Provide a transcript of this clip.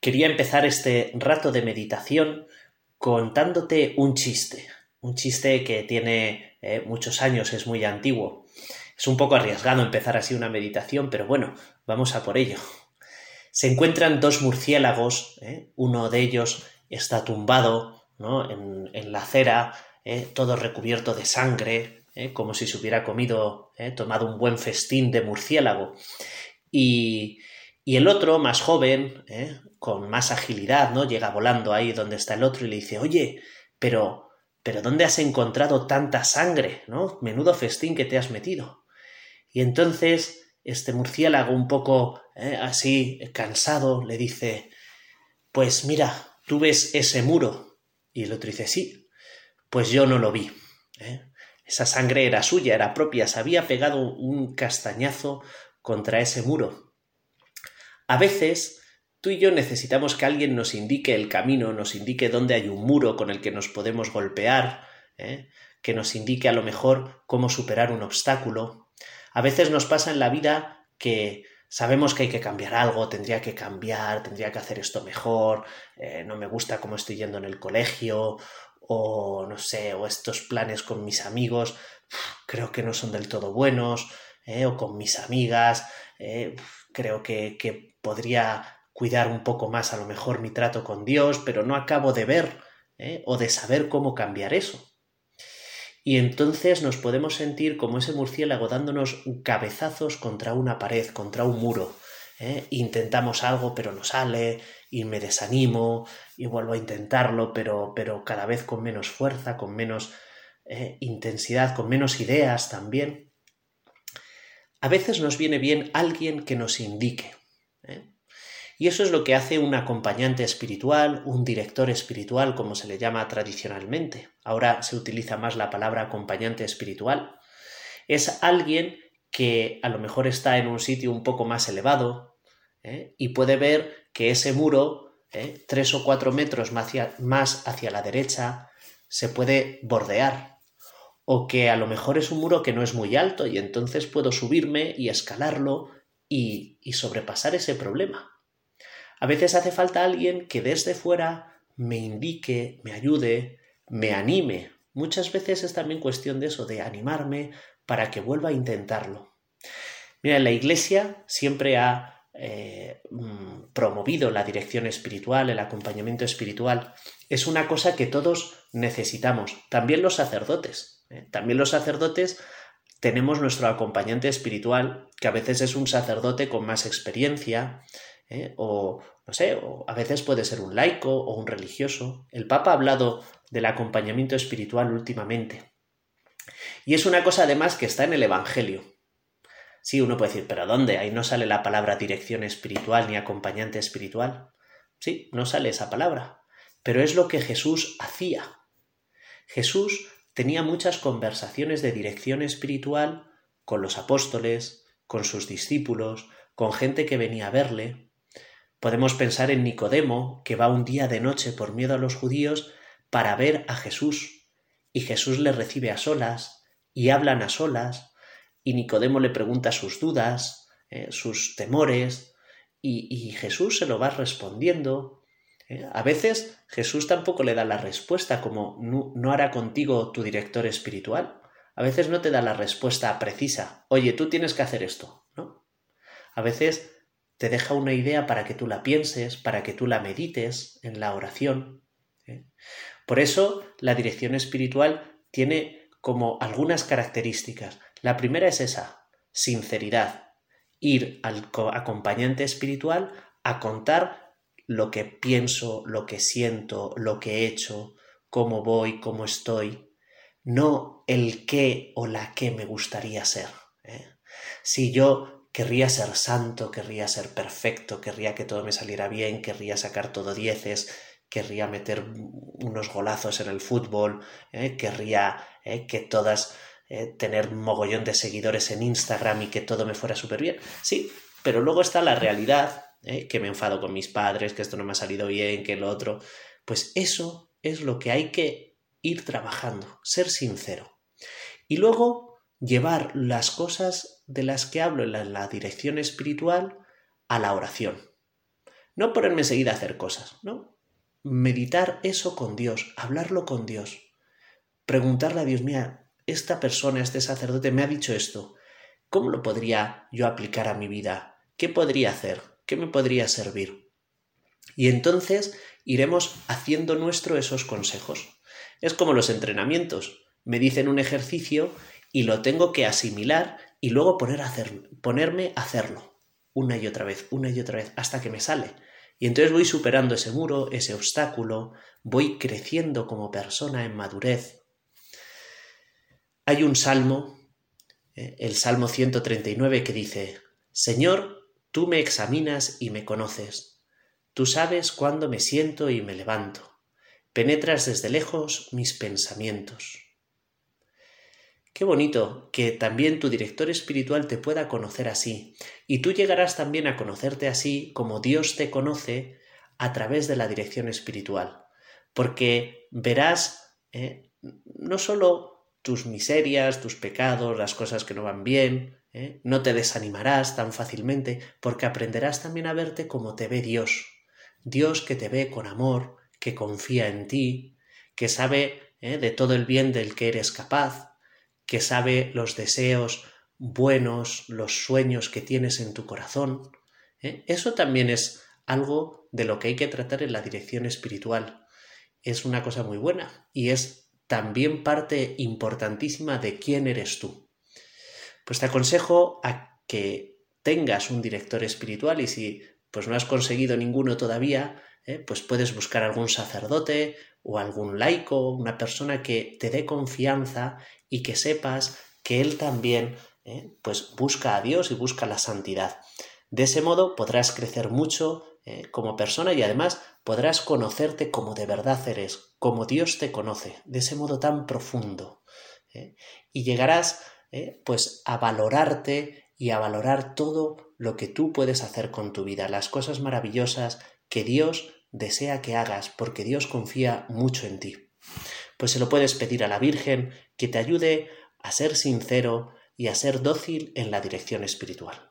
quería empezar este rato de meditación contándote un chiste, un chiste que tiene eh, muchos años, es muy antiguo. Es un poco arriesgado empezar así una meditación, pero bueno, vamos a por ello. Se encuentran dos murciélagos, ¿eh? uno de ellos está tumbado ¿no? en, la acera, ¿eh? todo recubierto de sangre, como si se hubiera comido, tomado un buen festín de murciélago. Y, y el otro, más joven, con más agilidad, ¿no? Llega volando ahí donde está el otro y le dice, oye, pero, pero ¿dónde has encontrado tanta sangre, ¿no? Menudo festín que te has metido. Y entonces este murciélago un poco ¿eh? así cansado le dice, pues mira, tú ves ese muro. Y el otro dice, sí, pues yo no lo vi. ¿eh? Esa sangre era suya, era propia, se había pegado un castañazo contra ese muro. A veces Tú y yo necesitamos que alguien nos indique el camino, nos indique dónde hay un muro con el que nos podemos golpear, ¿eh? que nos indique a lo mejor cómo superar un obstáculo. A veces nos pasa en la vida que sabemos que hay que cambiar algo, tendría que cambiar, tendría que hacer esto mejor, eh, no me gusta cómo estoy yendo en el colegio, o no sé, o estos planes con mis amigos, creo que no son del todo buenos, ¿eh? o con mis amigas, creo que, que podría cuidar un poco más a lo mejor mi trato con Dios, pero no acabo de ver ¿eh? o de saber cómo cambiar eso. Y entonces nos podemos sentir como ese murciélago dándonos cabezazos contra una pared, contra un muro. ¿eh? Intentamos algo pero no sale y me desanimo y vuelvo a intentarlo pero, pero cada vez con menos fuerza, con menos ¿eh? intensidad, con menos ideas también. A veces nos viene bien alguien que nos indique. Y eso es lo que hace un acompañante espiritual, un director espiritual, como se le llama tradicionalmente. Ahora se utiliza más la palabra acompañante espiritual. Es alguien que a lo mejor está en un sitio un poco más elevado ¿eh? y puede ver que ese muro, ¿eh? tres o cuatro metros más hacia, más hacia la derecha, se puede bordear. O que a lo mejor es un muro que no es muy alto y entonces puedo subirme y escalarlo y, y sobrepasar ese problema. A veces hace falta alguien que desde fuera me indique, me ayude, me anime. Muchas veces es también cuestión de eso, de animarme para que vuelva a intentarlo. Mira, la Iglesia siempre ha eh, mm, promovido la dirección espiritual, el acompañamiento espiritual. Es una cosa que todos necesitamos, también los sacerdotes. ¿eh? También los sacerdotes tenemos nuestro acompañante espiritual, que a veces es un sacerdote con más experiencia, ¿eh? o no sé, o a veces puede ser un laico o un religioso. El Papa ha hablado del acompañamiento espiritual últimamente. Y es una cosa además que está en el Evangelio. Sí, uno puede decir, pero ¿dónde? Ahí no sale la palabra dirección espiritual ni acompañante espiritual. Sí, no sale esa palabra. Pero es lo que Jesús hacía. Jesús tenía muchas conversaciones de dirección espiritual con los apóstoles, con sus discípulos, con gente que venía a verle, Podemos pensar en Nicodemo, que va un día de noche por miedo a los judíos para ver a Jesús, y Jesús le recibe a solas, y hablan a solas, y Nicodemo le pregunta sus dudas, eh, sus temores, y, Jesús se lo va respondiendo. Eh, a veces Jesús tampoco le da la respuesta, como no, no hará contigo tu director espiritual. A veces no te da la respuesta precisa. Oye, tú tienes que hacer esto, ¿no? A veces te deja una idea para que tú la pienses, para que tú la medites en la oración. ¿eh? Por eso la dirección espiritual tiene como algunas características. La primera es esa, sinceridad. Ir al acompañante espiritual a contar lo que pienso, lo que siento, lo que he hecho, cómo voy, cómo estoy, no el qué o la que me gustaría ser. ¿eh? Si yo querría ser santo, querría ser perfecto, querría que todo me saliera bien, querría sacar todo dieces, querría meter unos golazos en el fútbol, ¿eh? querría ¿eh? que todas eh, tener mogollón de seguidores en Instagram y que todo me fuera súper bien. Sí, pero luego está la realidad, que me enfado con mis padres, que esto no me ha salido bien, que lo otro. Pues eso es lo que hay que ir trabajando, ser sincero. Y luego llevar las cosas de las que hablo en la, dirección espiritual a la oración. No ponerme enseguida a hacer cosas, ¿no? Meditar eso con Dios, hablarlo con Dios. Preguntarle a Dios, mira, esta persona, este sacerdote me ha dicho esto. ¿Cómo lo podría yo aplicar a mi vida? ¿Qué podría hacer? ¿Qué me podría servir? Y entonces iremos haciendo nuestro esos consejos. Es como los entrenamientos. Me dicen un ejercicio y lo tengo que asimilar y luego ponerme a hacerlo una y otra vez, una y otra vez, hasta que me sale. Y entonces voy superando ese muro, ese obstáculo, voy creciendo como persona en madurez. Hay un salmo, eh, el Salmo 139, que dice, Señor, tú me examinas y me conoces. Tú sabes cuándo me siento y me levanto. Penetras desde lejos mis pensamientos. Qué bonito que también tu director espiritual te pueda conocer así, y tú llegarás también a conocerte así como Dios te conoce a través de la dirección espiritual, porque verás eh, no solo tus miserias, tus pecados, las cosas que no van bien, eh, no te desanimarás tan fácilmente, porque aprenderás también a verte como te ve Dios, Dios que te ve con amor, que confía en ti, que sabe eh, de todo el bien del que eres capaz, que sabe los deseos buenos, los sueños que tienes en tu corazón. ¿eh? Eso también es algo de lo que hay que tratar en la dirección espiritual. Es una cosa muy buena y es también parte importantísima de quién eres tú. Pues te aconsejo a que tengas un director espiritual y si pues no has conseguido ninguno todavía, ¿eh? pues puedes buscar algún sacerdote o algún laico, una persona que te dé confianza y que sepas que él también ¿eh? pues busca a Dios y busca la santidad. De ese modo podrás crecer mucho ¿eh? como persona y además podrás conocerte como de verdad eres, como Dios te conoce, de ese modo tan profundo. Y llegarás pues a valorarte y a valorar todo lo que tú puedes hacer con tu vida, las cosas maravillosas que Dios desea que hagas, porque Dios confía mucho en ti pues se lo puedes pedir a la Virgen que te ayude a ser sincero y a ser dócil en la dirección espiritual.